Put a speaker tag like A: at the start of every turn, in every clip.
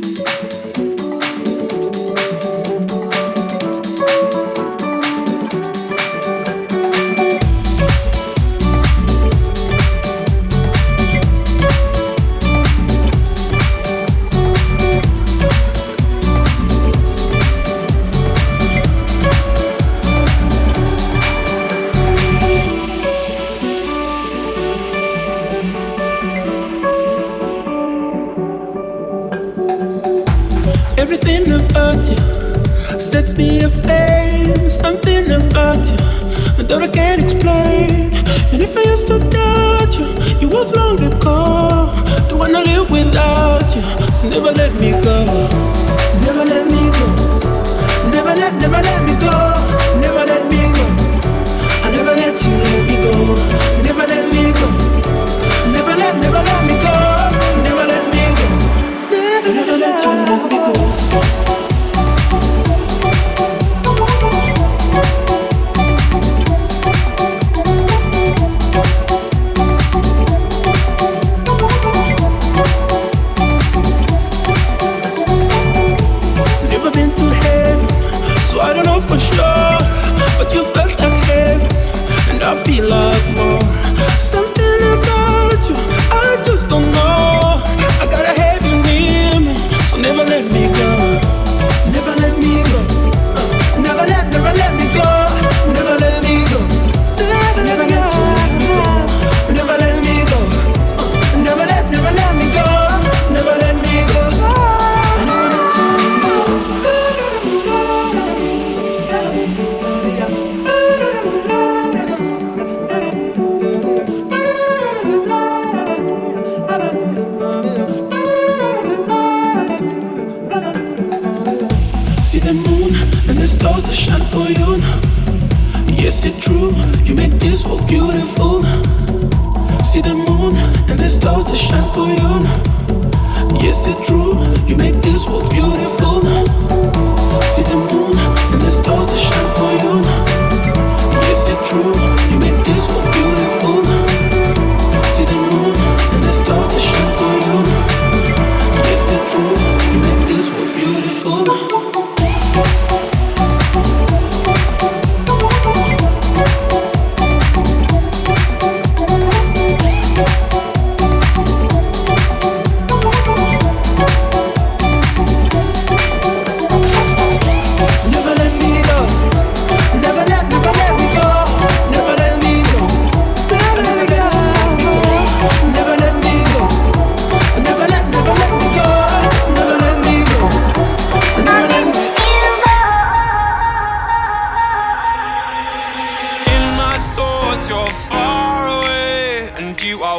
A: Música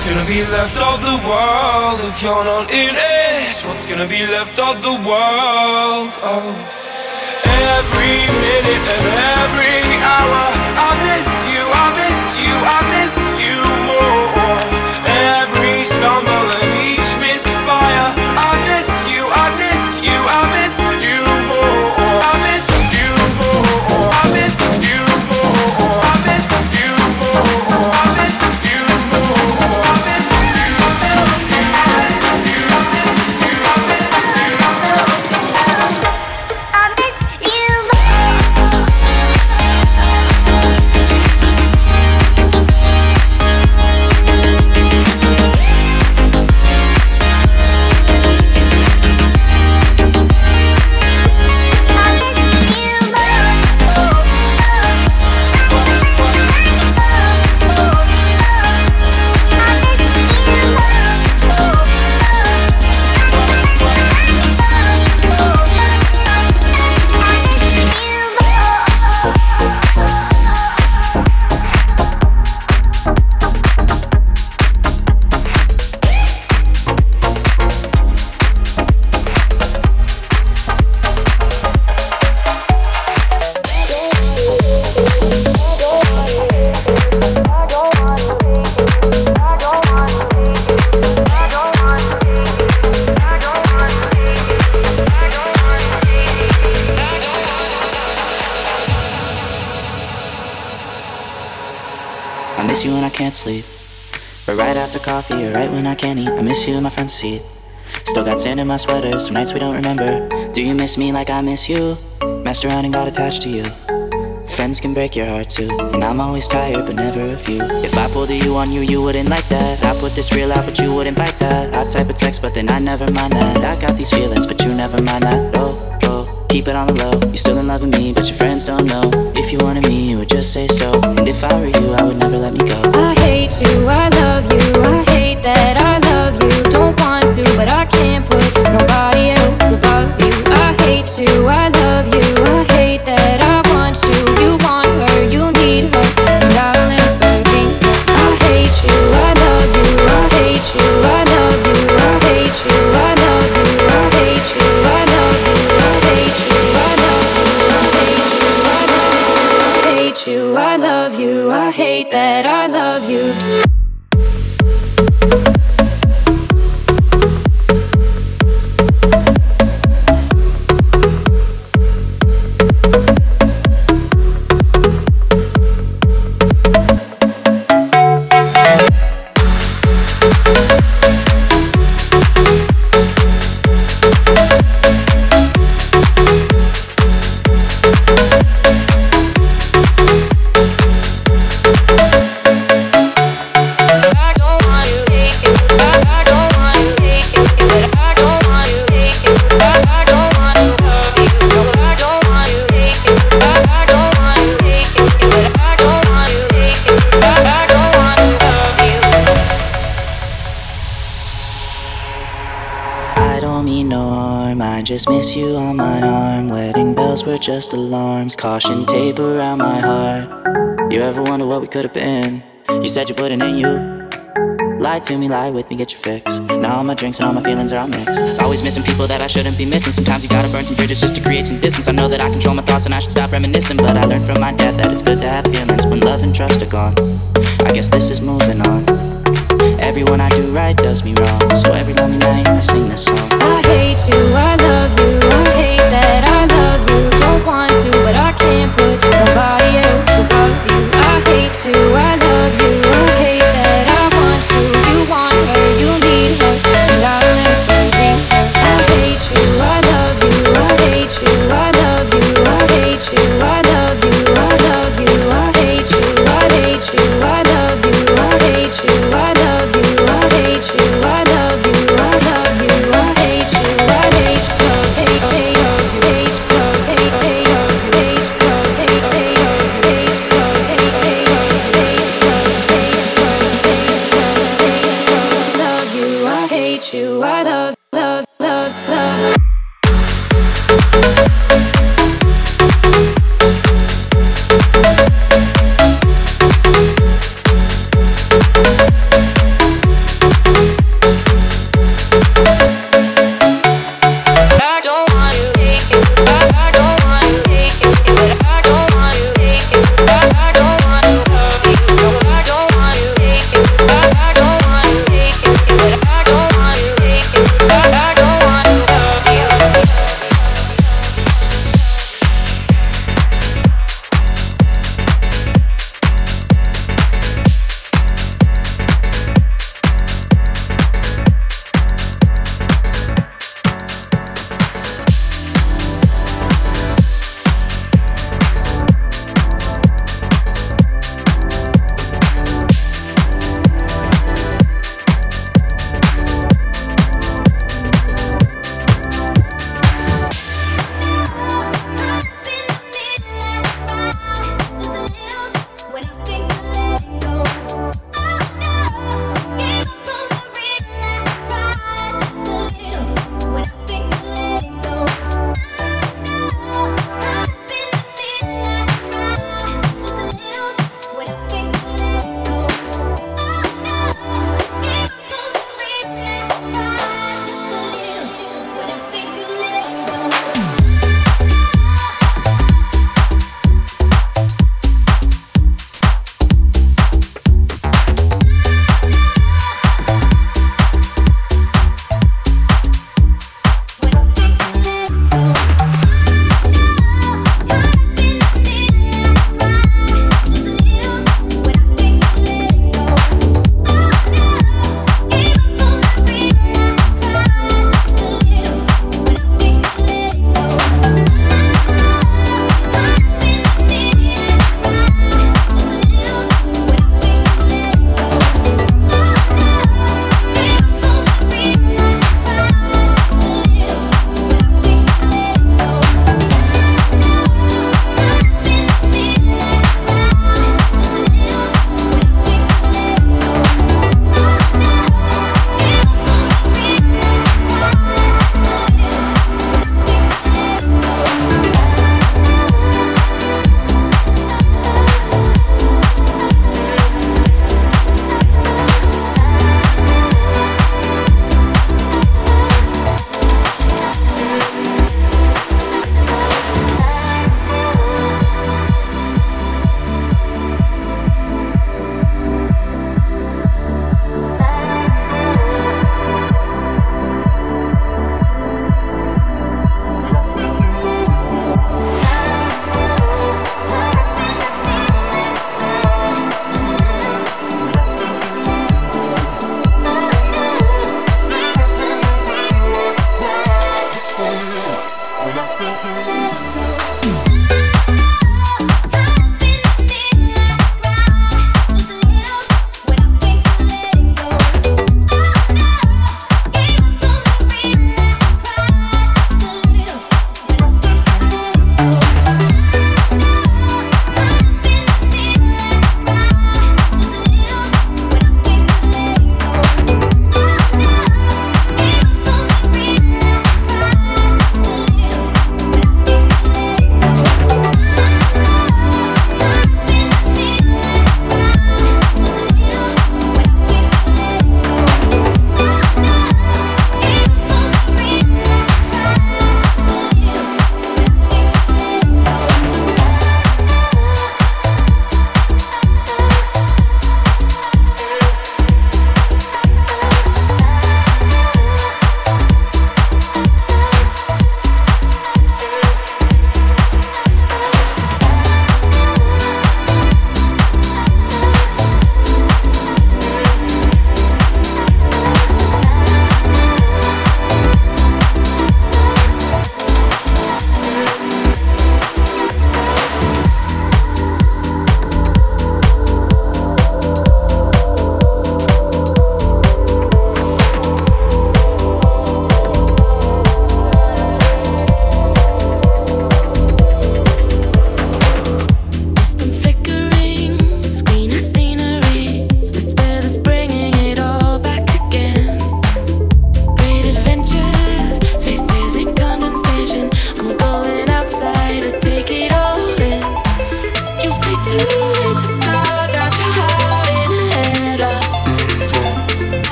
A: What's gonna be left of the world if you're not in it? What's gonna be left of the world? Oh. Every minute and every hour, I miss you, I miss you, I miss you more.
B: Every stumble and sleep. But right after coffee or right when I can eat, I miss you in my front seat. Still got sand in my sweater, some nights we don't remember. Do you miss me like I miss you? Messed around and got attached to you. Friends can break your heart too, and I'm always tired, but never of you. If I pulled a you on you, you wouldn't like that. I put this real out, but you wouldn't bite that. I type a text, but then I never mind that. I got these feelings, but you never mind that. Oh, oh, keep it on the low. You're still in love with me, but your friends don't know. If you wanted me, you would just say so. And if I were you, I would never let me go.
C: I hate you, I love you, I hate that I love you. Don't want to, but I can't put nobody else above you. I hate you, I love you, You
B: on my arm. Wedding bells were just alarms, caution tape around my heart. You ever wonder what we could have been? You said you wouldn't, and you lie to me, lie with me, get your fix. Now all my drinks and all my feelings are all mixed. Always missing people that I shouldn't be missing. Sometimes you gotta burn some bridges just to create some distance. I know that I control my thoughts and I should stop reminiscing, but I learned from my dad that it's good to have feelings when love and trust are gone. I guess this is moving on. Everyone I do right does me wrong, so every lonely night I sing this song.
C: I hate you, I love you, I hate that I love you. Don't want to, but I can't put nobody else above you. I hate you, I love you, I hate that I want you. You want hate you, I love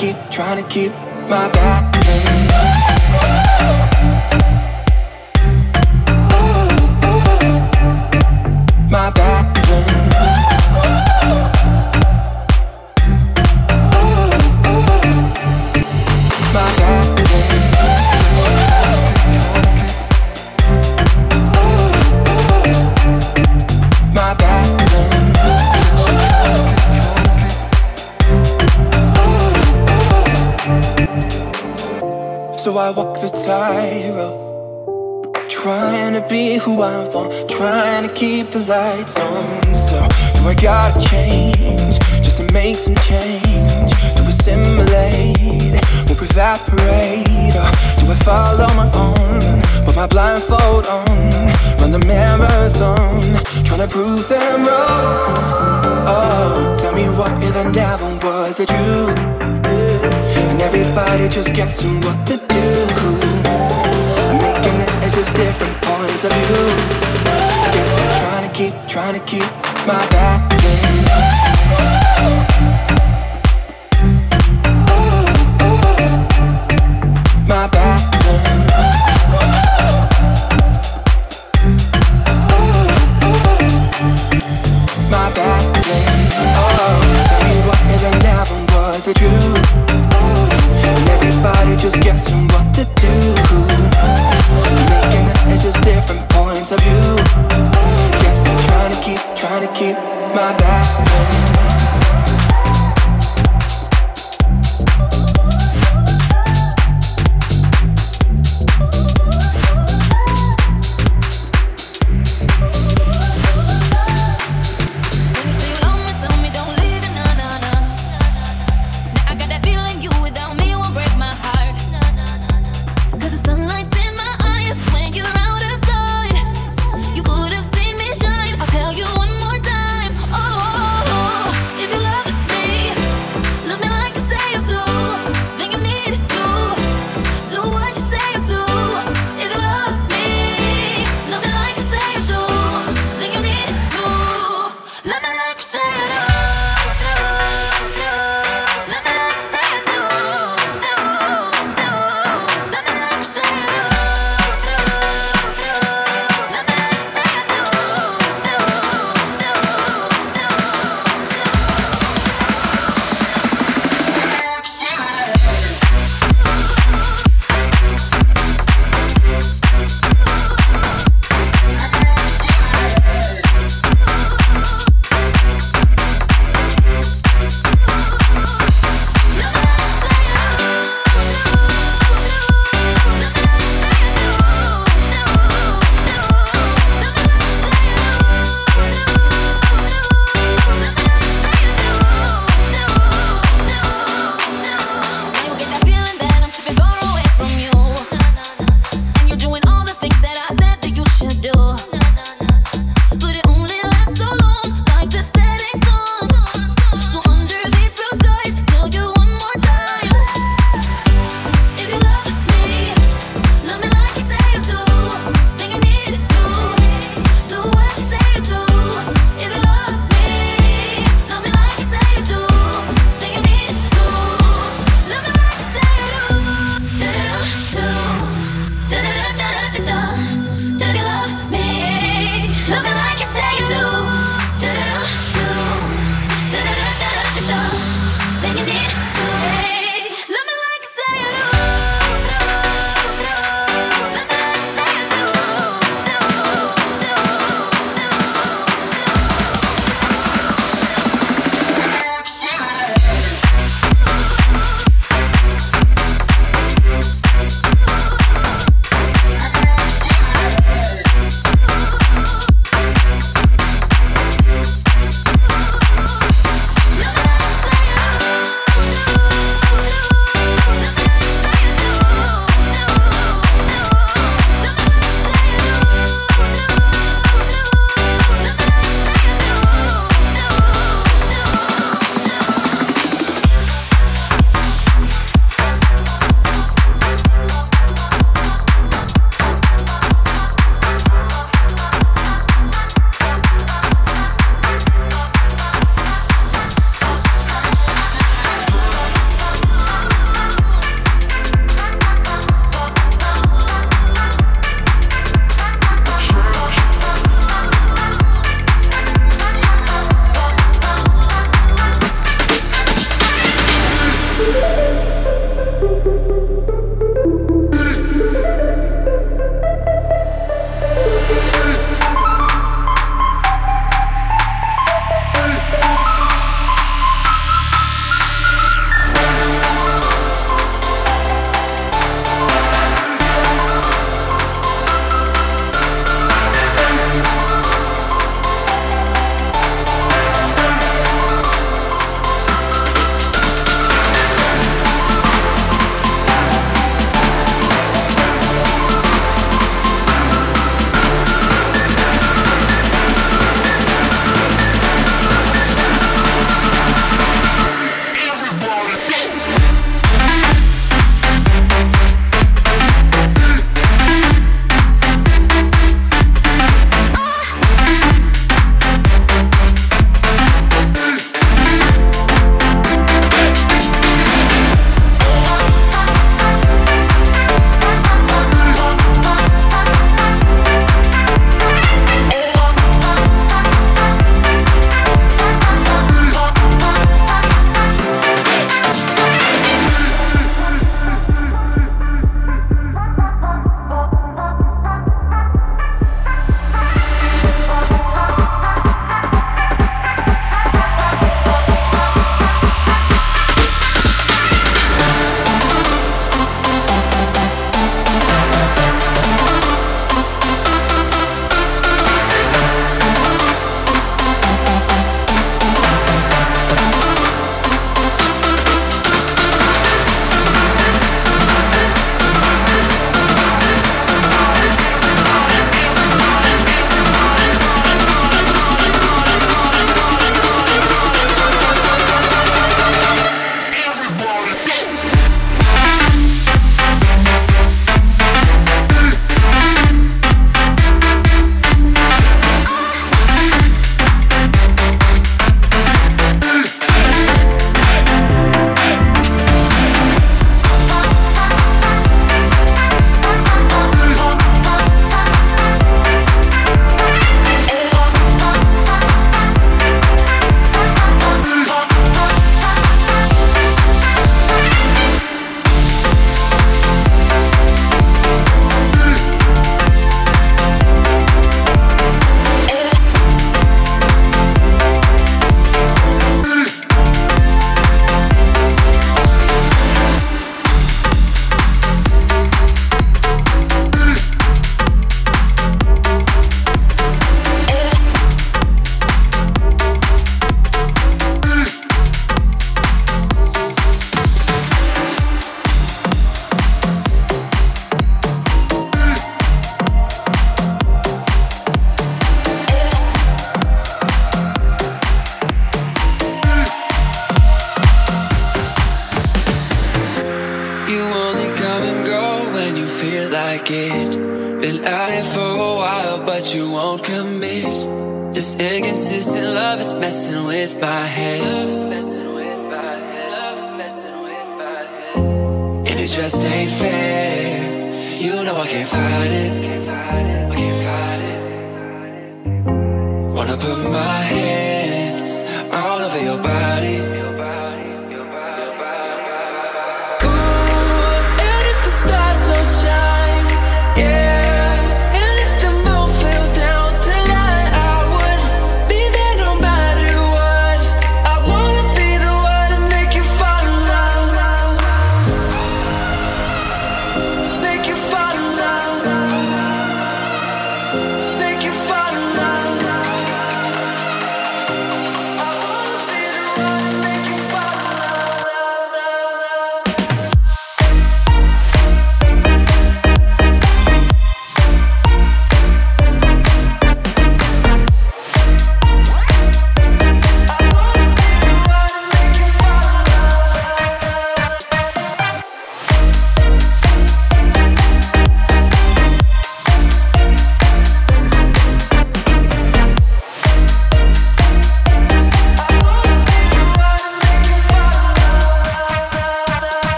C: keep trying to keep
D: my balance. Walk the tightrope, trying to be who I want, trying to keep the lights on. So do I gotta change just to make some change? Do assimilate or evaporate? Or do I follow my own, put my blindfold on, run the marathon, trying to prove them wrong? Oh, tell me what if I never was it? And everybody just guessing what. I'm making just different points of view. I guess I'm trying to keep, trying to keep my back. of you. Guess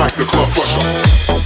E: Tell the club I